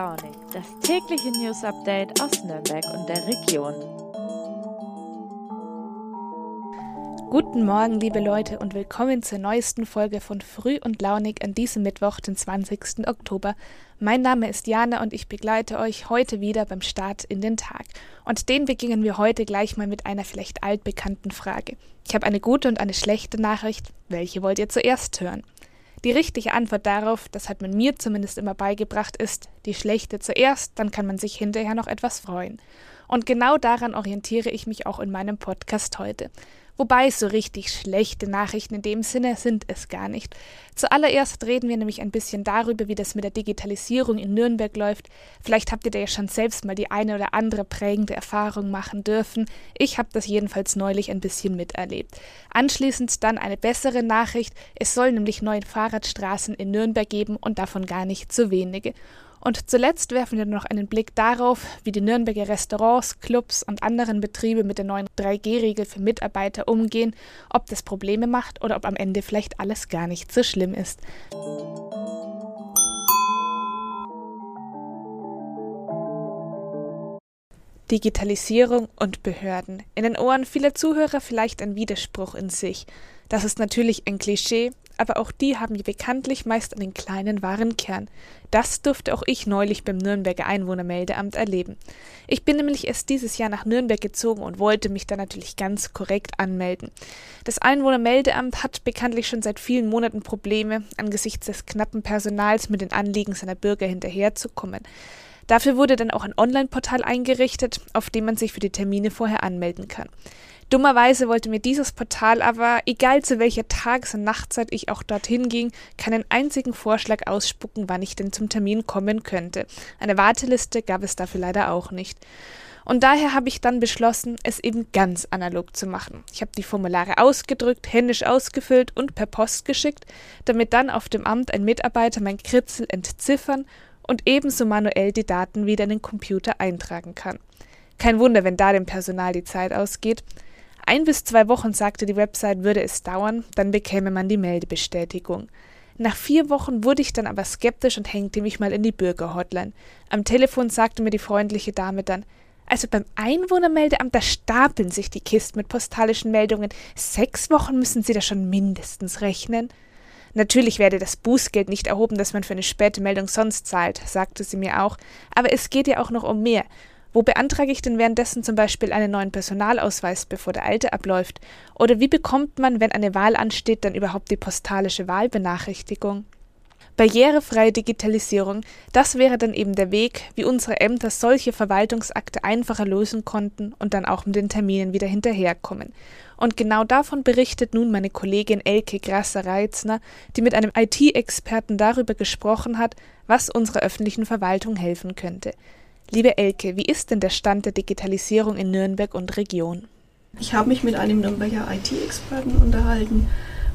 Launig, das tägliche News Update aus Nürnberg und der Region. Guten Morgen, liebe Leute, und willkommen zur neuesten Folge von Früh und Launig an diesem Mittwoch, den 20. Oktober. Mein Name ist Jana und ich begleite euch heute wieder beim Start in den Tag. Und den beginnen wir heute gleich mal mit einer vielleicht altbekannten Frage. Ich habe eine gute und eine schlechte Nachricht. Welche wollt ihr zuerst hören? Die richtige Antwort darauf, das hat man mir zumindest immer beigebracht, ist die schlechte zuerst, dann kann man sich hinterher noch etwas freuen. Und genau daran orientiere ich mich auch in meinem Podcast heute. Wobei so richtig schlechte Nachrichten in dem Sinne sind es gar nicht. Zuallererst reden wir nämlich ein bisschen darüber, wie das mit der Digitalisierung in Nürnberg läuft. Vielleicht habt ihr da ja schon selbst mal die eine oder andere prägende Erfahrung machen dürfen. Ich habe das jedenfalls neulich ein bisschen miterlebt. Anschließend dann eine bessere Nachricht. Es soll nämlich neue Fahrradstraßen in Nürnberg geben und davon gar nicht zu wenige. Und zuletzt werfen wir noch einen Blick darauf, wie die Nürnberger Restaurants, Clubs und anderen Betriebe mit der neuen 3G-Regel für Mitarbeiter umgehen, ob das Probleme macht oder ob am Ende vielleicht alles gar nicht so schlimm ist. Digitalisierung und Behörden. In den Ohren vieler Zuhörer vielleicht ein Widerspruch in sich. Das ist natürlich ein Klischee, aber auch die haben bekanntlich meist einen kleinen wahren Kern. Das durfte auch ich neulich beim Nürnberger Einwohnermeldeamt erleben. Ich bin nämlich erst dieses Jahr nach Nürnberg gezogen und wollte mich da natürlich ganz korrekt anmelden. Das Einwohnermeldeamt hat bekanntlich schon seit vielen Monaten Probleme, angesichts des knappen Personals mit den Anliegen seiner Bürger hinterherzukommen. Dafür wurde dann auch ein Online-Portal eingerichtet, auf dem man sich für die Termine vorher anmelden kann. Dummerweise wollte mir dieses Portal aber, egal zu welcher Tages- und Nachtzeit ich auch dorthin ging, keinen einzigen Vorschlag ausspucken, wann ich denn zum Termin kommen könnte. Eine Warteliste gab es dafür leider auch nicht. Und daher habe ich dann beschlossen, es eben ganz analog zu machen. Ich habe die Formulare ausgedrückt, händisch ausgefüllt und per Post geschickt, damit dann auf dem Amt ein Mitarbeiter mein Kritzel entziffern und ebenso manuell die Daten wieder in den Computer eintragen kann. Kein Wunder, wenn da dem Personal die Zeit ausgeht. Ein bis zwei Wochen, sagte die Website, würde es dauern, dann bekäme man die Meldebestätigung. Nach vier Wochen wurde ich dann aber skeptisch und hängte mich mal in die Bürgerhotline. Am Telefon sagte mir die freundliche Dame dann, also beim Einwohnermeldeamt, da stapeln sich die Kisten mit postalischen Meldungen. Sechs Wochen müssen Sie da schon mindestens rechnen. Natürlich werde das Bußgeld nicht erhoben, das man für eine späte Meldung sonst zahlt, sagte sie mir auch, aber es geht ja auch noch um mehr. Wo beantrage ich denn währenddessen zum Beispiel einen neuen Personalausweis, bevor der alte abläuft? Oder wie bekommt man, wenn eine Wahl ansteht, dann überhaupt die postalische Wahlbenachrichtigung? Barrierefreie Digitalisierung, das wäre dann eben der Weg, wie unsere Ämter solche Verwaltungsakte einfacher lösen konnten und dann auch mit den Terminen wieder hinterherkommen. Und genau davon berichtet nun meine Kollegin Elke Grasser-Reitzner, die mit einem IT-Experten darüber gesprochen hat, was unserer öffentlichen Verwaltung helfen könnte. Liebe Elke, wie ist denn der Stand der Digitalisierung in Nürnberg und Region? Ich habe mich mit einem Nürnberger IT-Experten unterhalten,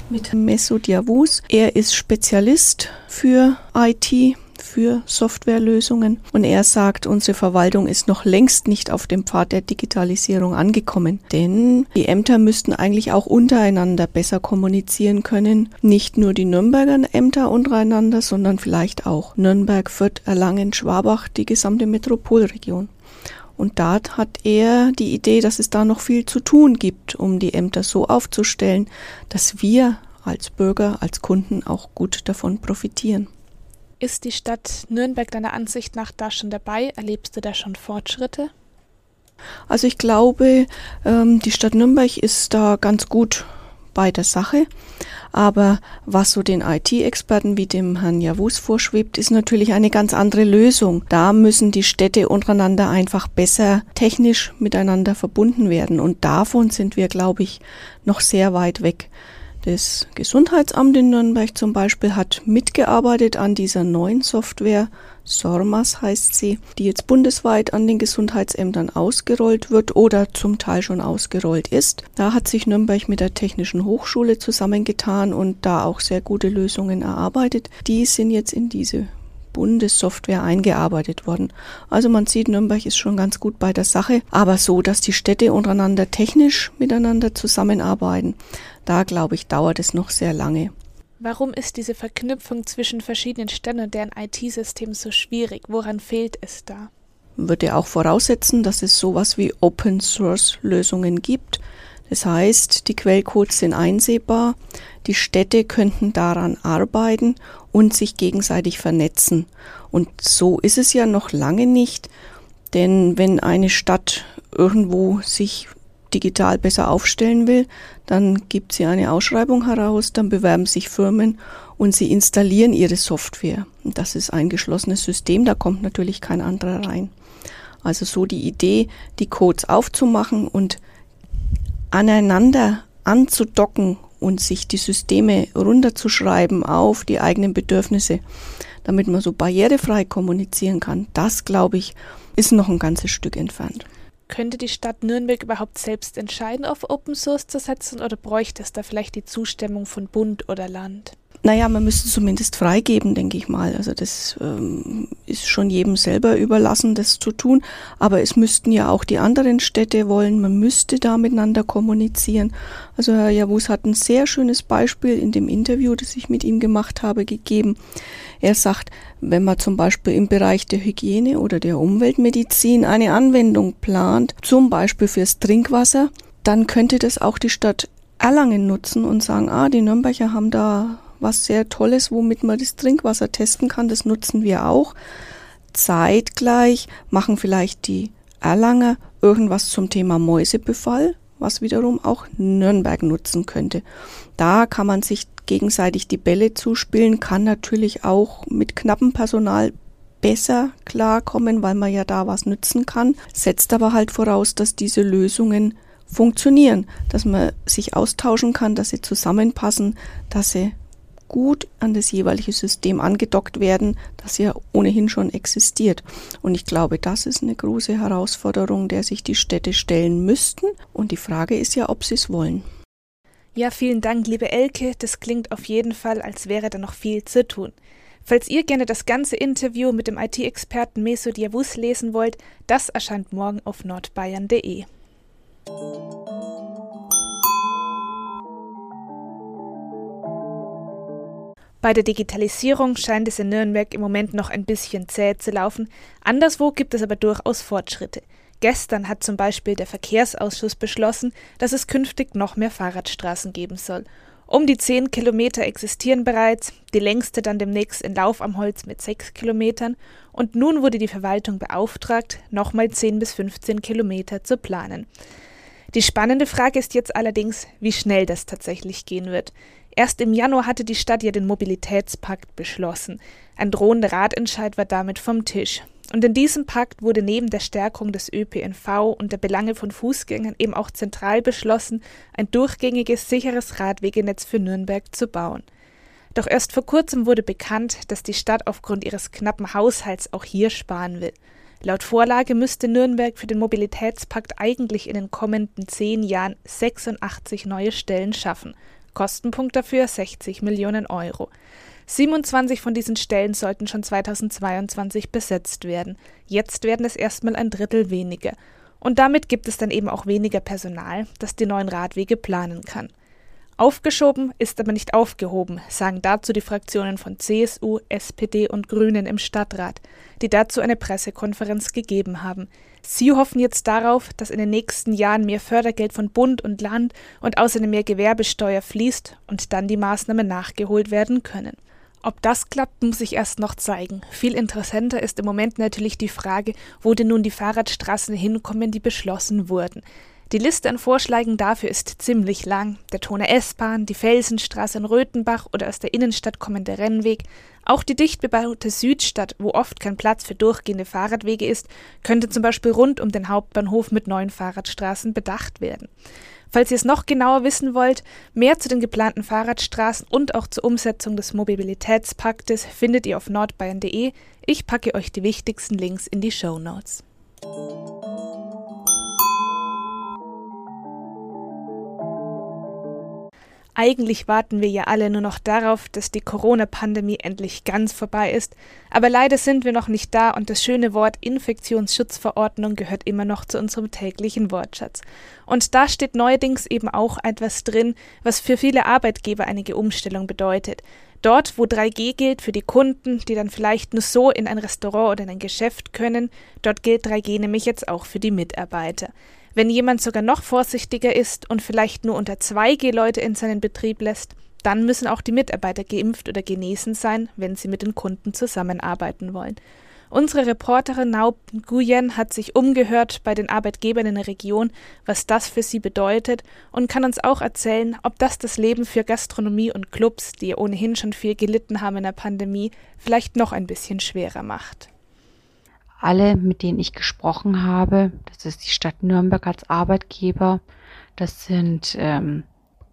mit Mesut Yavuz. Er ist Spezialist für IT für Softwarelösungen. Und er sagt, unsere Verwaltung ist noch längst nicht auf dem Pfad der Digitalisierung angekommen. Denn die Ämter müssten eigentlich auch untereinander besser kommunizieren können. Nicht nur die Nürnberger Ämter untereinander, sondern vielleicht auch Nürnberg, Fürth, Erlangen, Schwabach, die gesamte Metropolregion. Und da hat er die Idee, dass es da noch viel zu tun gibt, um die Ämter so aufzustellen, dass wir als Bürger, als Kunden auch gut davon profitieren. Ist die Stadt Nürnberg deiner Ansicht nach da schon dabei? Erlebst du da schon Fortschritte? Also ich glaube, ähm, die Stadt Nürnberg ist da ganz gut bei der Sache. Aber was so den IT-Experten wie dem Herrn Javus vorschwebt, ist natürlich eine ganz andere Lösung. Da müssen die Städte untereinander einfach besser technisch miteinander verbunden werden. Und davon sind wir, glaube ich, noch sehr weit weg. Das Gesundheitsamt in Nürnberg zum Beispiel hat mitgearbeitet an dieser neuen Software, SORMAS heißt sie, die jetzt bundesweit an den Gesundheitsämtern ausgerollt wird oder zum Teil schon ausgerollt ist. Da hat sich Nürnberg mit der Technischen Hochschule zusammengetan und da auch sehr gute Lösungen erarbeitet. Die sind jetzt in diese Bundessoftware eingearbeitet worden. Also man sieht, Nürnberg ist schon ganz gut bei der Sache, aber so, dass die Städte untereinander technisch miteinander zusammenarbeiten, da glaube ich, dauert es noch sehr lange. Warum ist diese Verknüpfung zwischen verschiedenen Ständen und deren IT-Systemen so schwierig? Woran fehlt es da? Würde auch voraussetzen, dass es sowas wie Open Source Lösungen gibt. Das heißt, die Quellcodes sind einsehbar, die Städte könnten daran arbeiten und sich gegenseitig vernetzen. Und so ist es ja noch lange nicht, denn wenn eine Stadt irgendwo sich digital besser aufstellen will, dann gibt sie eine Ausschreibung heraus, dann bewerben sich Firmen und sie installieren ihre Software. Und das ist ein geschlossenes System, da kommt natürlich kein anderer rein. Also so die Idee, die Codes aufzumachen und aneinander anzudocken und sich die Systeme runterzuschreiben auf die eigenen Bedürfnisse, damit man so barrierefrei kommunizieren kann, das glaube ich, ist noch ein ganzes Stück entfernt. Könnte die Stadt Nürnberg überhaupt selbst entscheiden, auf Open Source zu setzen oder bräuchte es da vielleicht die Zustimmung von Bund oder Land? Naja, man müsste zumindest freigeben, denke ich mal. Also das ähm, ist schon jedem selber überlassen, das zu tun. Aber es müssten ja auch die anderen Städte wollen. Man müsste da miteinander kommunizieren. Also Herr Javus hat ein sehr schönes Beispiel in dem Interview, das ich mit ihm gemacht habe, gegeben. Er sagt, wenn man zum Beispiel im Bereich der Hygiene oder der Umweltmedizin eine Anwendung plant, zum Beispiel fürs Trinkwasser, dann könnte das auch die Stadt Erlangen nutzen und sagen, ah, die Nürnberger haben da was sehr Tolles, womit man das Trinkwasser testen kann. Das nutzen wir auch. Zeitgleich machen vielleicht die Erlanger irgendwas zum Thema Mäusebefall, was wiederum auch Nürnberg nutzen könnte. Da kann man sich gegenseitig die Bälle zuspielen, kann natürlich auch mit knappem Personal besser klarkommen, weil man ja da was nützen kann, setzt aber halt voraus, dass diese Lösungen funktionieren, dass man sich austauschen kann, dass sie zusammenpassen, dass sie gut an das jeweilige System angedockt werden, das ja ohnehin schon existiert. Und ich glaube, das ist eine große Herausforderung, der sich die Städte stellen müssten. Und die Frage ist ja, ob sie es wollen. Ja, vielen Dank, liebe Elke. Das klingt auf jeden Fall, als wäre da noch viel zu tun. Falls ihr gerne das ganze Interview mit dem IT-Experten Meso Diavus lesen wollt, das erscheint morgen auf nordbayern.de. Bei der Digitalisierung scheint es in Nürnberg im Moment noch ein bisschen zäh zu laufen, anderswo gibt es aber durchaus Fortschritte. Gestern hat zum Beispiel der Verkehrsausschuss beschlossen, dass es künftig noch mehr Fahrradstraßen geben soll. Um die zehn Kilometer existieren bereits, die längste dann demnächst in Lauf am Holz mit sechs Kilometern, und nun wurde die Verwaltung beauftragt, nochmal zehn bis 15 Kilometer zu planen. Die spannende Frage ist jetzt allerdings, wie schnell das tatsächlich gehen wird. Erst im Januar hatte die Stadt ja den Mobilitätspakt beschlossen. Ein drohender Ratentscheid war damit vom Tisch. Und in diesem Pakt wurde neben der Stärkung des ÖPNV und der Belange von Fußgängern eben auch zentral beschlossen, ein durchgängiges, sicheres Radwegenetz für Nürnberg zu bauen. Doch erst vor kurzem wurde bekannt, dass die Stadt aufgrund ihres knappen Haushalts auch hier sparen will. Laut Vorlage müsste Nürnberg für den Mobilitätspakt eigentlich in den kommenden zehn Jahren 86 neue Stellen schaffen. Kostenpunkt dafür 60 Millionen Euro. 27 von diesen Stellen sollten schon 2022 besetzt werden. Jetzt werden es erstmal ein Drittel weniger. Und damit gibt es dann eben auch weniger Personal, das die neuen Radwege planen kann. Aufgeschoben ist aber nicht aufgehoben, sagen dazu die Fraktionen von CSU, SPD und Grünen im Stadtrat, die dazu eine Pressekonferenz gegeben haben. Sie hoffen jetzt darauf, dass in den nächsten Jahren mehr Fördergeld von Bund und Land und außerdem mehr Gewerbesteuer fließt und dann die Maßnahmen nachgeholt werden können. Ob das klappt, muss sich erst noch zeigen. Viel interessanter ist im Moment natürlich die Frage, wo denn nun die Fahrradstraßen hinkommen, die beschlossen wurden. Die Liste an Vorschlägen dafür ist ziemlich lang. Der Tone S-Bahn, die Felsenstraße in Röthenbach oder aus der Innenstadt kommende Rennweg. Auch die dicht bebaute Südstadt, wo oft kein Platz für durchgehende Fahrradwege ist, könnte zum Beispiel rund um den Hauptbahnhof mit neuen Fahrradstraßen bedacht werden. Falls ihr es noch genauer wissen wollt, mehr zu den geplanten Fahrradstraßen und auch zur Umsetzung des Mobilitätspaktes findet ihr auf nordbayern.de. Ich packe euch die wichtigsten Links in die Show Notes. Eigentlich warten wir ja alle nur noch darauf, dass die Corona-Pandemie endlich ganz vorbei ist, aber leider sind wir noch nicht da und das schöne Wort Infektionsschutzverordnung gehört immer noch zu unserem täglichen Wortschatz. Und da steht neuerdings eben auch etwas drin, was für viele Arbeitgeber einige Umstellung bedeutet. Dort, wo 3G gilt für die Kunden, die dann vielleicht nur so in ein Restaurant oder in ein Geschäft können, dort gilt 3G nämlich jetzt auch für die Mitarbeiter. Wenn jemand sogar noch vorsichtiger ist und vielleicht nur unter 2G Leute in seinen Betrieb lässt, dann müssen auch die Mitarbeiter geimpft oder genesen sein, wenn sie mit den Kunden zusammenarbeiten wollen. Unsere Reporterin Naub Nguyen hat sich umgehört bei den Arbeitgebern in der Region, was das für sie bedeutet und kann uns auch erzählen, ob das das Leben für Gastronomie und Clubs, die ohnehin schon viel gelitten haben in der Pandemie, vielleicht noch ein bisschen schwerer macht alle, mit denen ich gesprochen habe, das ist die Stadt Nürnberg als Arbeitgeber, das sind ähm,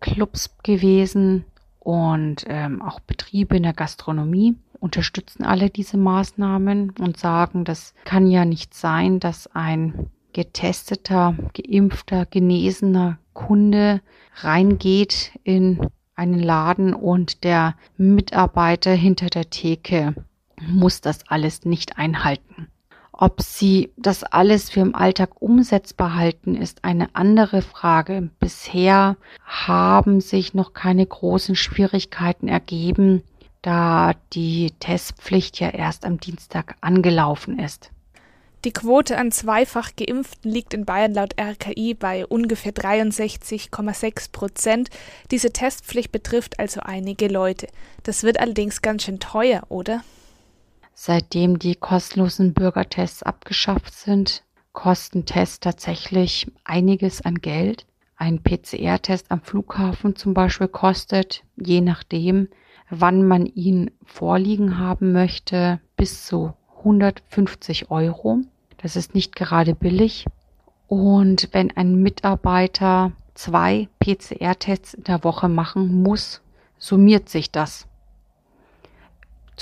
Clubs gewesen und ähm, auch Betriebe in der Gastronomie, unterstützen alle diese Maßnahmen und sagen, das kann ja nicht sein, dass ein getesteter, geimpfter, genesener Kunde reingeht in einen Laden und der Mitarbeiter hinter der Theke muss das alles nicht einhalten. Ob sie das alles für im Alltag umsetzbar halten, ist eine andere Frage. Bisher haben sich noch keine großen Schwierigkeiten ergeben, da die Testpflicht ja erst am Dienstag angelaufen ist. Die Quote an zweifach Geimpften liegt in Bayern laut RKI bei ungefähr 63,6 Prozent. Diese Testpflicht betrifft also einige Leute. Das wird allerdings ganz schön teuer, oder? Seitdem die kostenlosen Bürgertests abgeschafft sind, kosten Tests tatsächlich einiges an Geld. Ein PCR-Test am Flughafen zum Beispiel kostet, je nachdem, wann man ihn vorliegen haben möchte, bis zu 150 Euro. Das ist nicht gerade billig. Und wenn ein Mitarbeiter zwei PCR-Tests in der Woche machen muss, summiert sich das.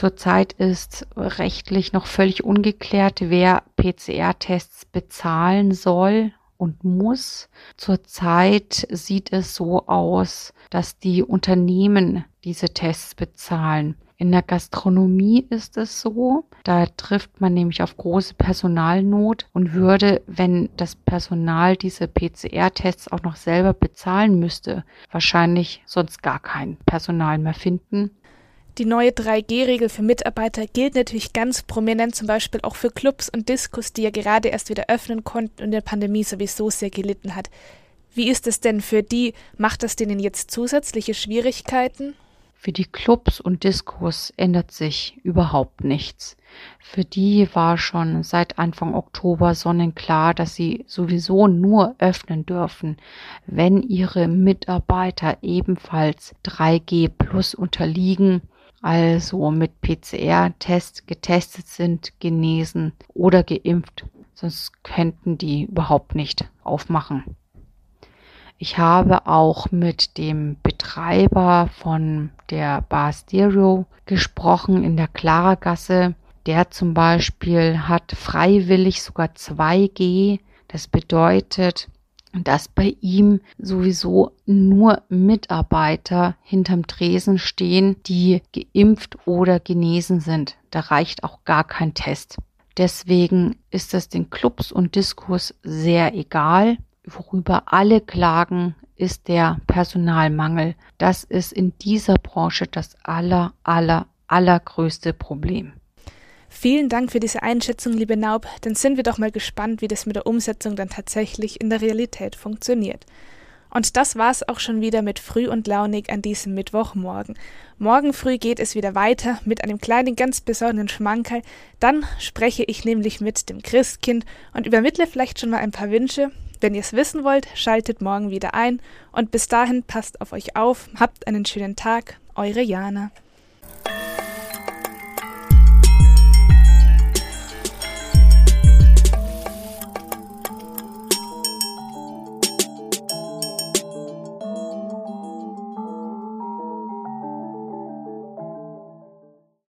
Zurzeit ist rechtlich noch völlig ungeklärt, wer PCR-Tests bezahlen soll und muss. Zurzeit sieht es so aus, dass die Unternehmen diese Tests bezahlen. In der Gastronomie ist es so, da trifft man nämlich auf große Personalnot und würde, wenn das Personal diese PCR-Tests auch noch selber bezahlen müsste, wahrscheinlich sonst gar kein Personal mehr finden. Die neue 3G-Regel für Mitarbeiter gilt natürlich ganz prominent zum Beispiel auch für Clubs und Diskos, die ja gerade erst wieder öffnen konnten und der Pandemie sowieso sehr gelitten hat. Wie ist es denn für die? Macht das denen jetzt zusätzliche Schwierigkeiten? Für die Clubs und Diskos ändert sich überhaupt nichts. Für die war schon seit Anfang Oktober sonnenklar, dass sie sowieso nur öffnen dürfen, wenn ihre Mitarbeiter ebenfalls 3G plus unterliegen also mit PCR-Test getestet sind, genesen oder geimpft, sonst könnten die überhaupt nicht aufmachen. Ich habe auch mit dem Betreiber von der Bar Stereo gesprochen in der Klaragasse. Der zum Beispiel hat freiwillig sogar 2G. Das bedeutet, dass bei ihm sowieso nur Mitarbeiter hinterm Tresen stehen, die geimpft oder genesen sind. Da reicht auch gar kein Test. Deswegen ist es den Clubs und Diskurs sehr egal. Worüber alle klagen, ist der Personalmangel. Das ist in dieser Branche das aller, aller, allergrößte Problem. Vielen Dank für diese Einschätzung, liebe Naub. Dann sind wir doch mal gespannt, wie das mit der Umsetzung dann tatsächlich in der Realität funktioniert. Und das war's auch schon wieder mit Früh und Launig an diesem Mittwochmorgen. Morgen früh geht es wieder weiter mit einem kleinen, ganz besonderen Schmankerl. Dann spreche ich nämlich mit dem Christkind und übermittle vielleicht schon mal ein paar Wünsche. Wenn ihr es wissen wollt, schaltet morgen wieder ein und bis dahin passt auf euch auf, habt einen schönen Tag, eure Jana.